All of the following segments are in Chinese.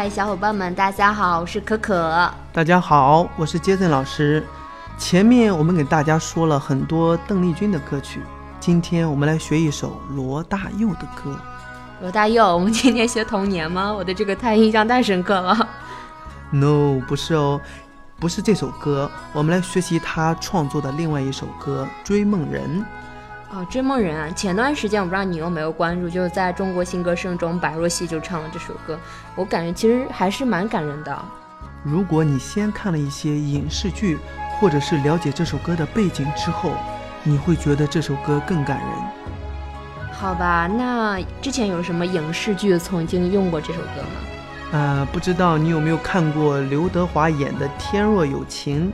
嗨，小伙伴们，大家好，我是可可。大家好，我是杰森老师。前面我们给大家说了很多邓丽君的歌曲，今天我们来学一首罗大佑的歌。罗大佑，我们今天学童年吗？我对这个太印象太深刻了。No，不是哦，不是这首歌，我们来学习他创作的另外一首歌《追梦人》。哦，《追梦人》啊，前段时间我不知道你有没有关注，就是在中国新歌声中，白若曦就唱了这首歌，我感觉其实还是蛮感人的。如果你先看了一些影视剧，或者是了解这首歌的背景之后，你会觉得这首歌更感人。好吧，那之前有什么影视剧曾经用过这首歌吗？呃，不知道你有没有看过刘德华演的《天若有情》。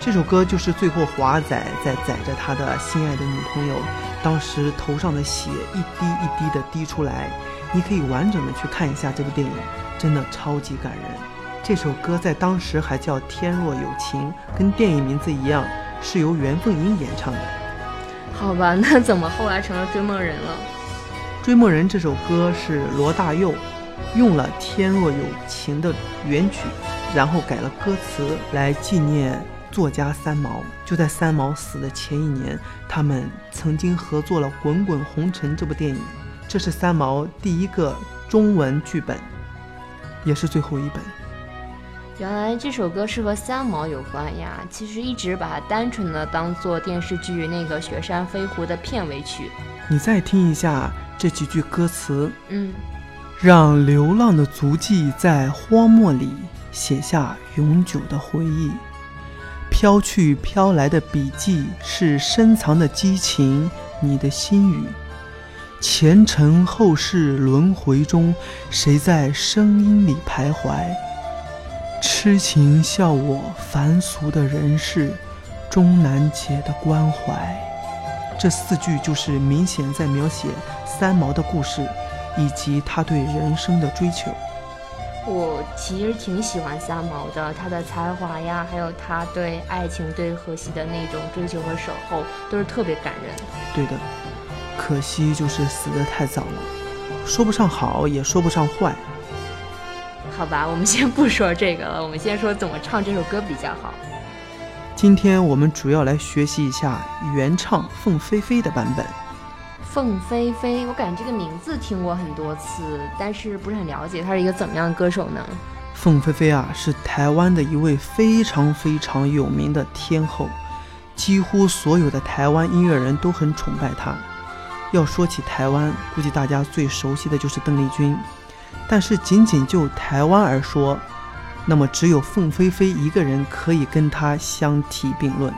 这首歌就是最后华仔在载着他的心爱的女朋友，当时头上的血一滴一滴的滴出来。你可以完整的去看一下这部电影，真的超级感人。这首歌在当时还叫《天若有情》，跟电影名字一样，是由袁凤英演唱的。好吧，那怎么后来成了《追梦人》了？《追梦人》这首歌是罗大佑用了《天若有情》的原曲，然后改了歌词来纪念。作家三毛就在三毛死的前一年，他们曾经合作了《滚滚红尘》这部电影，这是三毛第一个中文剧本，也是最后一本。原来这首歌是和三毛有关呀！其实一直把它单纯的当做电视剧那个《雪山飞狐》的片尾曲。你再听一下这几句歌词，嗯，让流浪的足迹在荒漠里写下永久的回忆。飘去飘来的笔记是深藏的激情，你的心语。前尘后世轮回中，谁在声音里徘徊？痴情笑我凡俗的人世，终难解的关怀。这四句就是明显在描写三毛的故事，以及他对人生的追求。我其实挺喜欢三毛的，他的才华呀，还有他对爱情、对荷西的那种追求和守候，都是特别感人。对的，可惜就是死得太早了，说不上好，也说不上坏。好吧，我们先不说这个了，我们先说怎么唱这首歌比较好。今天我们主要来学习一下原唱凤飞飞的版本。凤飞飞，我感觉这个名字听过很多次，但是不是很了解，她是一个怎么样的歌手呢？凤飞飞啊，是台湾的一位非常非常有名的天后，几乎所有的台湾音乐人都很崇拜她。要说起台湾，估计大家最熟悉的就是邓丽君，但是仅仅就台湾而说，那么只有凤飞飞一个人可以跟她相提并论，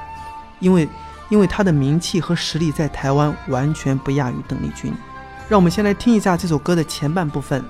因为。因为他的名气和实力在台湾完全不亚于邓丽君，让我们先来听一下这首歌的前半部分。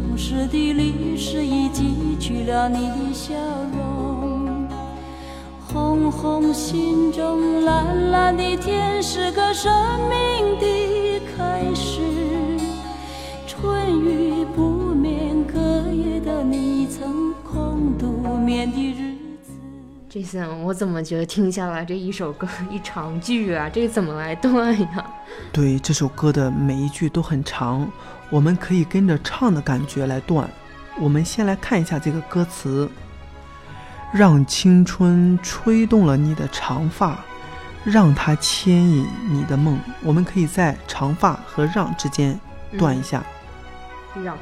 城市的历史已记取了你的笑容。红红心中，蓝蓝的天，是个生命的开始。春雨不眠，隔夜的你曾空独眠的日。这森，我怎么觉得听下来这一首歌一长句啊？这怎么来断呀？对，这首歌的每一句都很长，我们可以跟着唱的感觉来断。我们先来看一下这个歌词：让青春吹动了你的长发，让它牵引你的梦。我们可以在长发和让之间断一下。让，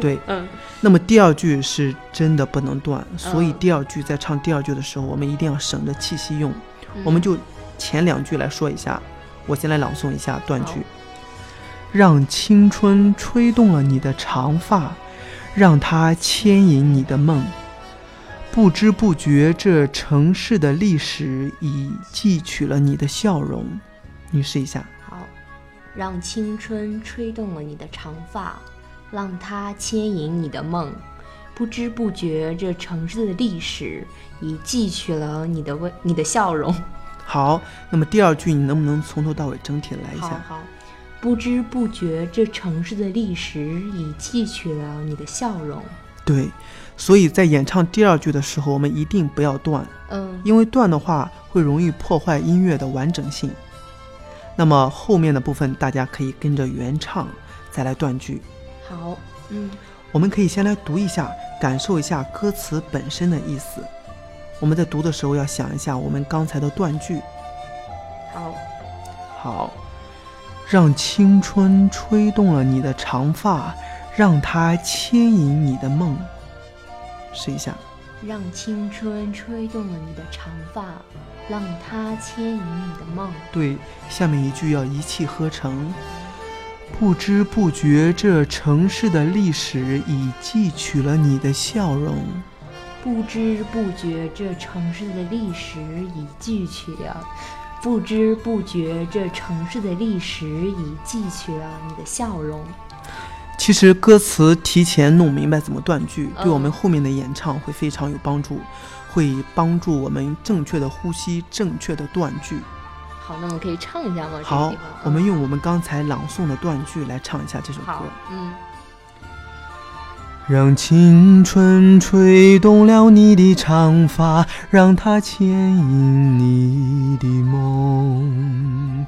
对，嗯，那么第二句是真的不能断，所以第二句在唱第二句的时候，我们一定要省着气息用。我们就前两句来说一下，我先来朗诵一下断句：让青春吹动了你的长发，让它牵引你的梦。不知不觉，这城市的历史已记取了你的笑容。你试一下。好，让青春吹动了你的长发。让它牵引你的梦，不知不觉，这城市的历史已记取了你的微你的笑容。好，那么第二句你能不能从头到尾整体来一下？好好，不知不觉，这城市的历史已记取了你的笑容。对，所以在演唱第二句的时候，我们一定不要断，嗯，因为断的话会容易破坏音乐的完整性。那么后面的部分大家可以跟着原唱再来断句。好，嗯，我们可以先来读一下，感受一下歌词本身的意思。我们在读的时候要想一下我们刚才的断句。好，好，让青春吹动了你的长发，让它牵引你的梦。试一下，让青春吹动了你的长发，让它牵引你的梦。对，下面一句要一气呵成。不知不觉，这城市的历史已记取了你的笑容。不知不觉，这城市的历史已记取了；不知不觉，这城市的历史已记取了你的笑容。其实歌词提前弄明白怎么断句，嗯对我们后面的演唱会非常有帮助，会帮助我们正确的呼吸、正确的断句。好，那我们可以唱一下吗？这个好，我们用我们刚才朗诵的断句来唱一下这首歌。，嗯，让青春吹动了你的长发，让它牵引你的梦。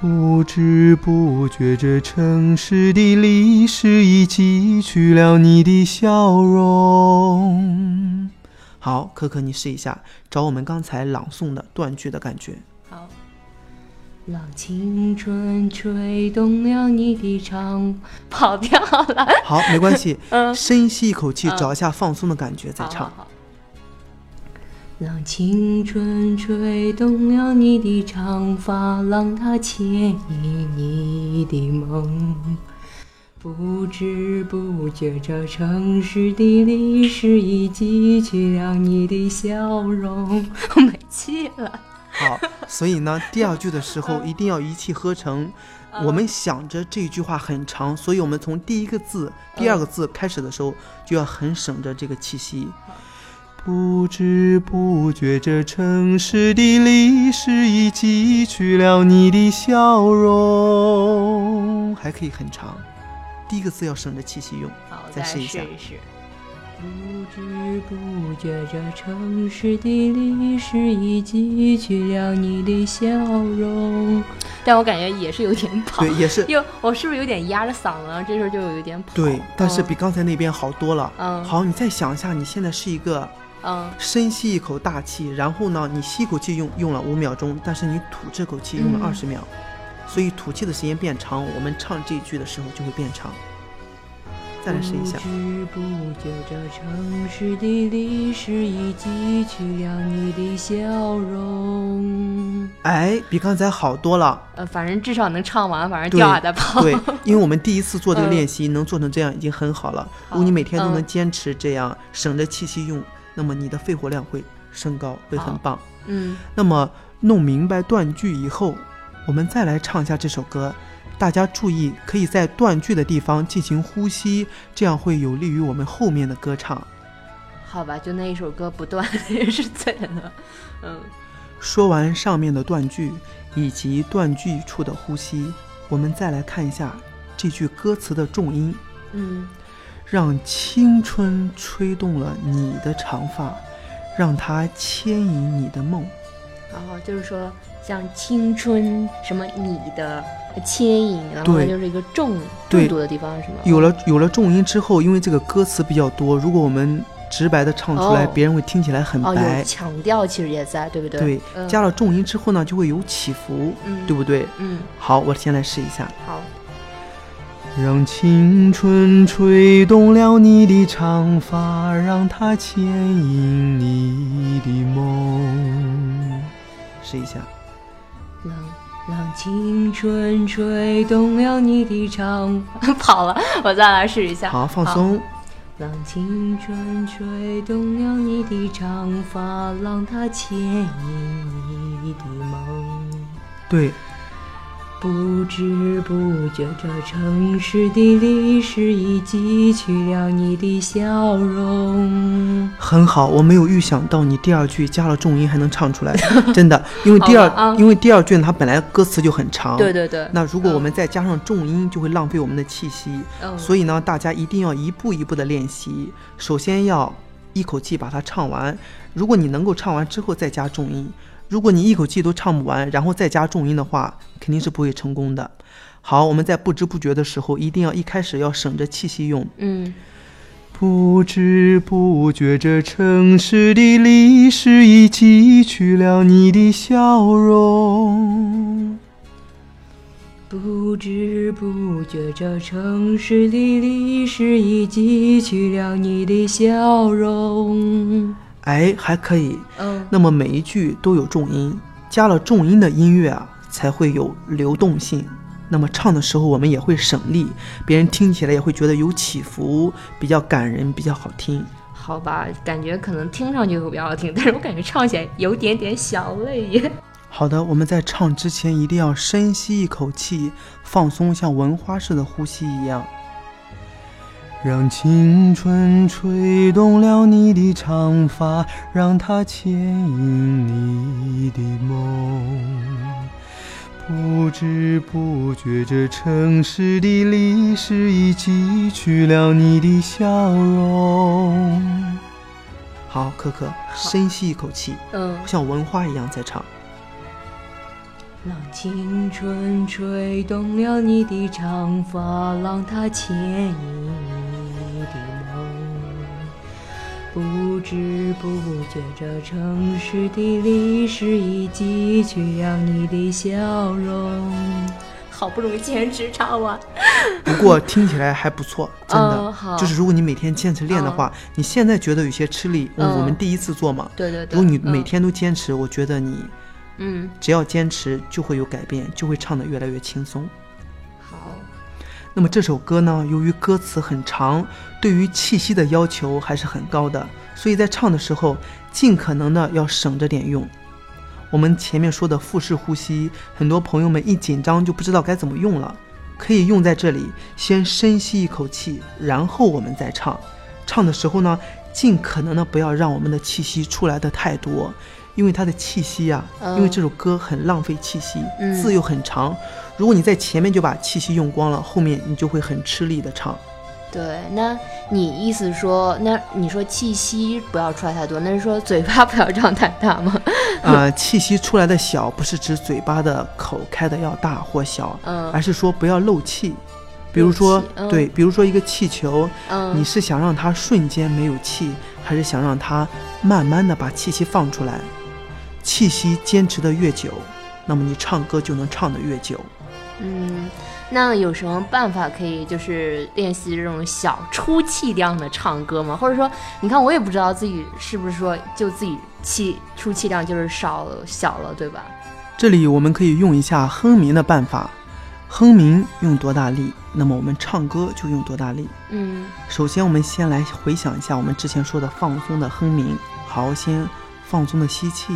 不知不觉，这城市的历史已记取了你的笑容。好，可可，你试一下，找我们刚才朗诵的断句的感觉。好。让青春吹动了你的长，跑调了。好，没关系，嗯深吸一口气，嗯找一下放松的感觉再唱。让青春吹动了你的长发，让它牵引你的梦。不知不觉，这城市的历史已记取了你的笑容。我没气了。好，所以呢，第二句的时候一定要一气呵成。我们想着这句话很长，所以我们从第一个字、第二个字开始的时候就要很省着这个气息。不知不觉，这城市的历史已记取了你的笑容，还可以很长。第一个字要省着气息用。好，再试一下一试。不知不觉，这城市的历史已记取了你的笑容。但我感觉也是有点跑，对，也是因为我是不是有点压着嗓子了？这时候就有一点跑。对，但是嗯比刚才那边好多了。嗯好，你再想一下，你现在是一个嗯深吸一口大气，然后呢，你吸口气用用了五秒钟，但是你吐这口气用了嗯二十秒，所以吐气的时间变长，我们唱这句的时候就会变长。再来试一下不，知不觉，这城市的历史已记取了你的笑容。哎，比刚才好多了。呃，反正至少能唱完，反正对调还在跑。对，因为我们第一次做这个 嗯练习，能做成这样已经很好了。如果你每天都能坚持这样，省着气息用，那么你的肺活量会升高，会很棒。嗯，那么弄明白断句以后，我们再来唱一下这首歌。大家注意，可以在断句的地方进行呼吸，这样会有利于我们后面的歌唱。好吧，就那一首歌不断也 是醉了。嗯，说完上面的断句以及断句处的呼吸，我们再来看一下这句歌词的重音。嗯，让青春吹动了你的长发，让它牵引你的梦。然后就是说像青春什么你的牵引，然后对就是一个重对重读的地方是吗？有了有了重音之后，因为这个歌词比较多，如果我们直白的唱出来，哦别人会听起来很哦，白有。强调其实也在，对不对？对，嗯加了重音之后呢，就会有起伏，嗯对不对？嗯，好，我先来试一下。好，让青春吹动了你的长发，让它牵引你的梦。试一下。让让青春吹动了你的长，跑了，我再来试一下。好，放松。让青春吹动了你的长发，让它牵引你的梦。对，不知不觉，这城市的历史已记取了你的笑容。很好，我没有预想到你第二句加了重音还能唱出来，真的，因为第二，啊因为第二句它本来歌词就很长，对对对，那如果我们再加上重音，就会浪费我们的气息。嗯所以呢，大家一定要一步一步的练习。首先要一口气把它唱完。如果你能够唱完之后再加重音，如果你一口气都唱不完，然后再加重音的话，肯定是不会成功的。好，我们在不知不觉的时候，一定要一开始要省着气息用。嗯，不知不觉，这城市的历史已记取了你的笑容。不知不觉，这城市的历史已记取了你的笑容。哎，还可以。嗯，那么每一句都有重音，加了重音的音乐啊，才会有流动性。那么唱的时候我们也会省力，别人听起来也会觉得有起伏，比较感人，比较好听。好吧，感觉可能听上去会比较好听，但是我感觉唱起来有点点小累耶。好的，我们在唱之前一定要深吸一口气，放松，像闻花似的呼吸一样。让青春吹动了你的长发，让它牵引你的梦。不知不觉，这城市的历史已记取了你的笑容。好，可可，深吸一口气，嗯，像文化一样在唱。让青春吹动了你的长发，让它牵引你的梦。不知不觉，这城市的历史已记取了你的笑容。好不容易坚持唱完，不过听起来还不错，真的。就是如果你每天坚持练的话，你现在觉得有些吃力，嗯我们第一次做嘛。对对对。如果你嗯每天都坚持，我觉得你嗯只要坚持就会有改变，就会唱得越来越轻松。好，那么这首歌呢，由于歌词很长，对于气息的要求还是很高的，所以在唱的时候尽可能的要省着点用。我们前面说的腹式呼吸，很多朋友们一紧张就不知道该怎么用了，可以用在这里，先深吸一口气，然后我们再唱。唱的时候呢，尽可能的不要让我们的气息出来的太多，因为它的气息呀、嗯因为这首歌很浪费气息，嗯字又很长，如果你在前面就把气息用光了，后面你就会很吃力的唱。对，那你意思说，那你说气息不要出来太多，那是说嘴巴不要张太大吗？呃，气息出来的小，不是指嘴巴的口开的要大或小，嗯而是说不要漏气。比如说，嗯对，比如说一个气球，嗯，你是想让它瞬间没有气，还是想让它慢慢的把气息放出来？气息坚持的越久，那么你唱歌就能唱得越久。嗯，那有什么办法可以就是练习这种小出气量的唱歌吗？或者说，你看我也不知道自己是不是说就自己气出气量就是少了小了，对吧？这里我们可以用一下哼鸣的办法，哼鸣用多大力，那么我们唱歌就用多大力。嗯首先，我们先来回想一下我们之前说的放松的哼鸣。好，先放松的吸气，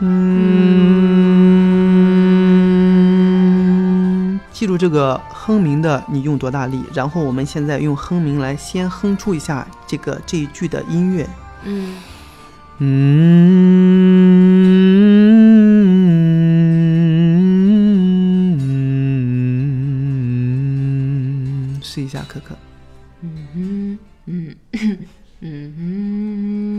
嗯，记住这个哼鸣的你用多大力，然后我们现在用哼鸣来先哼出一下这个这一句的音乐。嗯嗯，试一下，可可。嗯嗯嗯嗯嗯。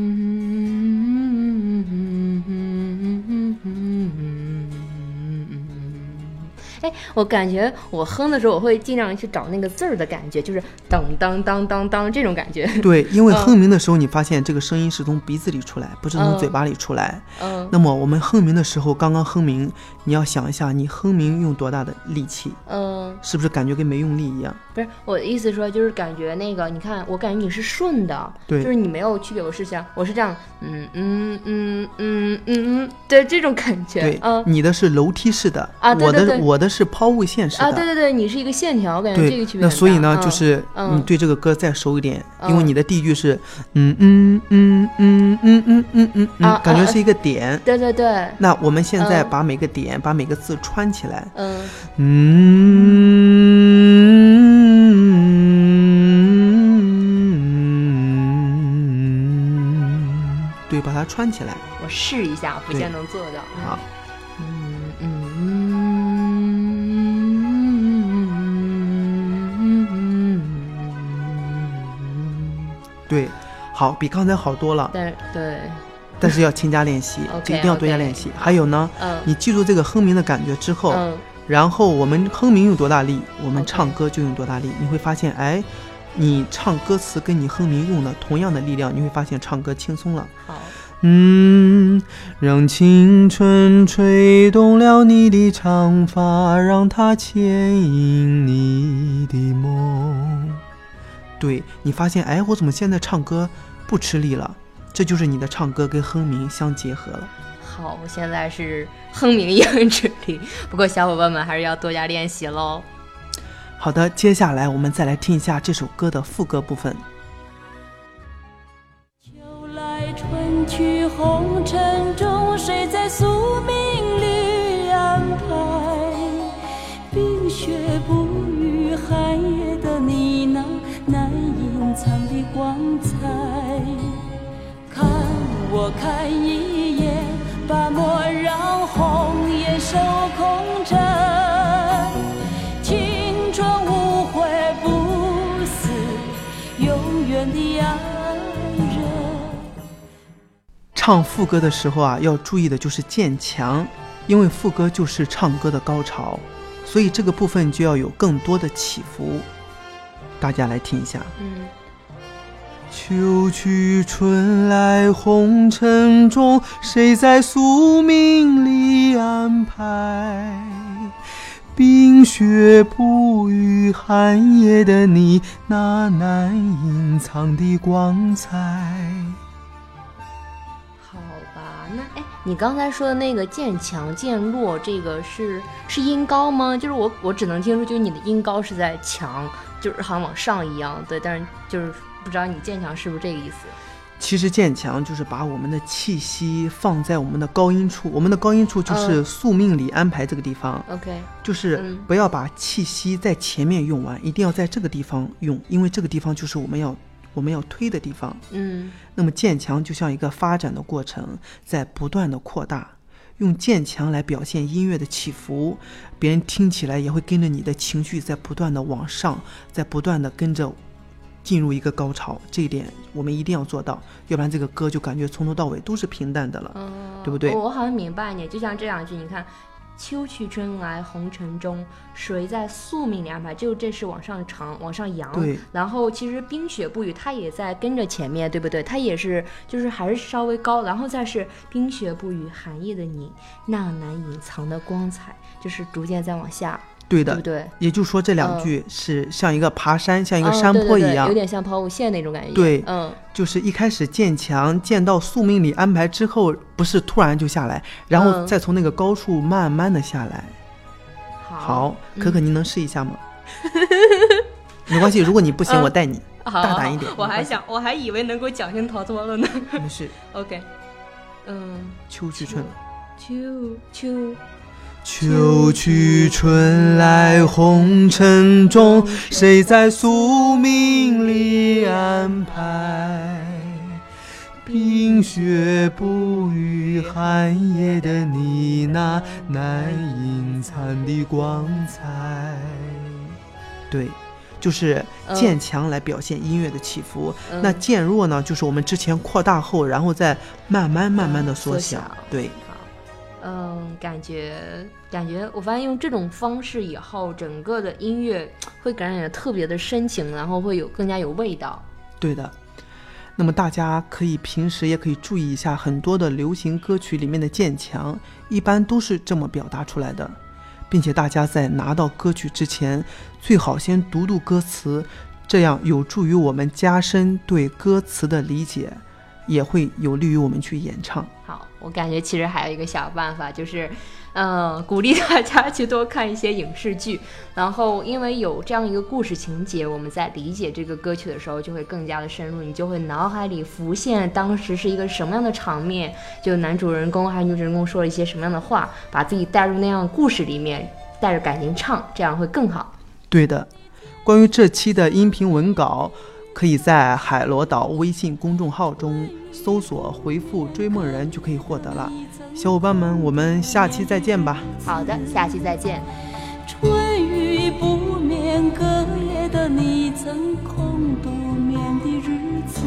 哎，我感觉我哼的时候，我会尽量去找那个字儿的感觉，就是当当当当当这种感觉。对，因为嗯哼鸣的时候，你发现这个声音是从鼻子里出来，不是从嗯嘴巴里出来。嗯那么我们哼鸣的时候，刚刚哼鸣，你要想一下，你哼鸣用多大的力气，嗯，是不是感觉跟没用力一样？不是我的意思说，就是感觉那个，你看，我感觉你是顺的，对就是你没有区别。我是想，我是这样，嗯嗯嗯嗯嗯嗯，对这种感觉，对，嗯你的是楼梯式的，啊对对对我的我的是抛物线式的。啊，对对对，你是一个线条，感觉这个区，别那所以呢，就是嗯你对这个歌再熟一点，嗯。因为你的第一句是嗯嗯嗯嗯嗯嗯嗯嗯感觉是一个点。对对对，那我们现在嗯。把每个点，把每个字串起来，嗯。嗯，对，把它串起来。我试一下，不对。见能做到。好，嗯嗯对，好，比刚才好多了，但对，但是要勤加练习 这一定要多加练习。还有呢，嗯你记住这个哼鸣的感觉之后，嗯然后我们哼鸣用多大力，我们唱歌就用多大力。你会发现，哎，你唱歌词跟你哼鸣用的同样的力量，你会发现唱歌轻松了。好，嗯，让青春吹动了你的长发，让它牵引你的梦。对你发现，哎，我怎么现在唱歌不吃力了？这就是你的唱歌跟哼鸣相结合了。好，我现在是哼鸣也很吃力，不过小伙伴们还是要多加练习喽。好的，接下来我们再来听一下这首歌的副歌部分。秋来春去红尘中，谁在宿命里安排？冰雪不语寒夜的你光彩。看我看一眼，把莫让红颜守空枕。青春无悔不死，永远的爱人。唱副歌的时候啊，要注意的就是渐强，因为副歌就是唱歌的高潮，所以这个部分就要有更多的起伏。大家来听一下。嗯，秋去春来，红尘中，谁在宿命里安排？冰雪不语寒夜的你，那难隐藏的光彩。好吧，那哎，你刚才说的那个渐强渐弱，这个是是音高吗？就是我我只能听出，就是你的音高是在强，就是好像往上一样，对，但是就是不知道你渐强是不是这个意思？其实渐强就是把我们的气息放在我们的高音处，我们的高音处就是宿命里安排这个地方，OK，就是嗯不要把气息在前面用完，一定要在这个地方用，因为这个地方就是我们要我们要推的地方。嗯那么渐强就像一个发展的过程，在不断的扩大，用渐强来表现音乐的起伏，别人听起来也会跟着你的情绪在不断的往上，在不断的跟着进入一个高潮。这一点我们一定要做到，要不然这个歌就感觉从头到尾都是平淡的了。嗯，对不对我我好像明白你，就像这两句，你看。秋去春来红尘中，谁在宿命里安排？就这是往上长，往上扬。对。然后其实冰雪不语，它也在跟着前面，对不对？它也是，就是还是稍微高，然后再是冰雪不语寒夜的你，那难隐藏的光彩，就是逐渐在往下，对的，对？也就是说这两嗯句是像一个爬山，像一个嗯山坡一样，有点像抛物线那种感觉。对嗯，就是一开始建墙建到宿命里安排之后，不是突然就下来，然后嗯再从那个高处慢慢的下来。好，好，可嗯可，您能试一下吗？没关系，如果你不行，嗯我带你，好大胆一点我还想，我还以为能够侥幸逃脱了呢。没事。OK，嗯，秋去春，秋秋秋去春来，红尘中，谁在宿命里安排？冰雪不语寒夜的你，那难隐藏的光彩。对，就是嗯渐强来表现音乐的起伏。嗯那渐弱呢，就是我们之前扩大后，然后再慢慢慢慢的缩缩小。小对，好，嗯，感觉感觉，我发现用这种方式以后，整个的音乐会感染的特别的深情，然后会有更加有味道。对的。那么大家可以平时也可以注意一下，很多的流行歌曲里面的渐强，一般都是这么表达出来的，并且大家在拿到歌曲之前，最好先读读歌词，这样有助于我们加深对歌词的理解，也会有利于我们去演唱。好，我感觉其实还有一个小办法，就是，嗯，鼓励大家去多看一些影视剧。然后，因为有这样一个故事情节，我们在理解这个歌曲的时候就会更加的深入，你就会脑海里浮现当时是一个什么样的场面，就男主人公还是女主人公说了一些什么样的话，把自己带入那样故事里面，带着感情唱，这样会更好。对的，关于这期的音频文稿。可以在海螺岛微信公众号中搜索回复“追梦人”就可以获得了。小伙伴们，我们下期再见吧。好的，下期再见。春雨不眠，隔夜的你曾空独眠的日子。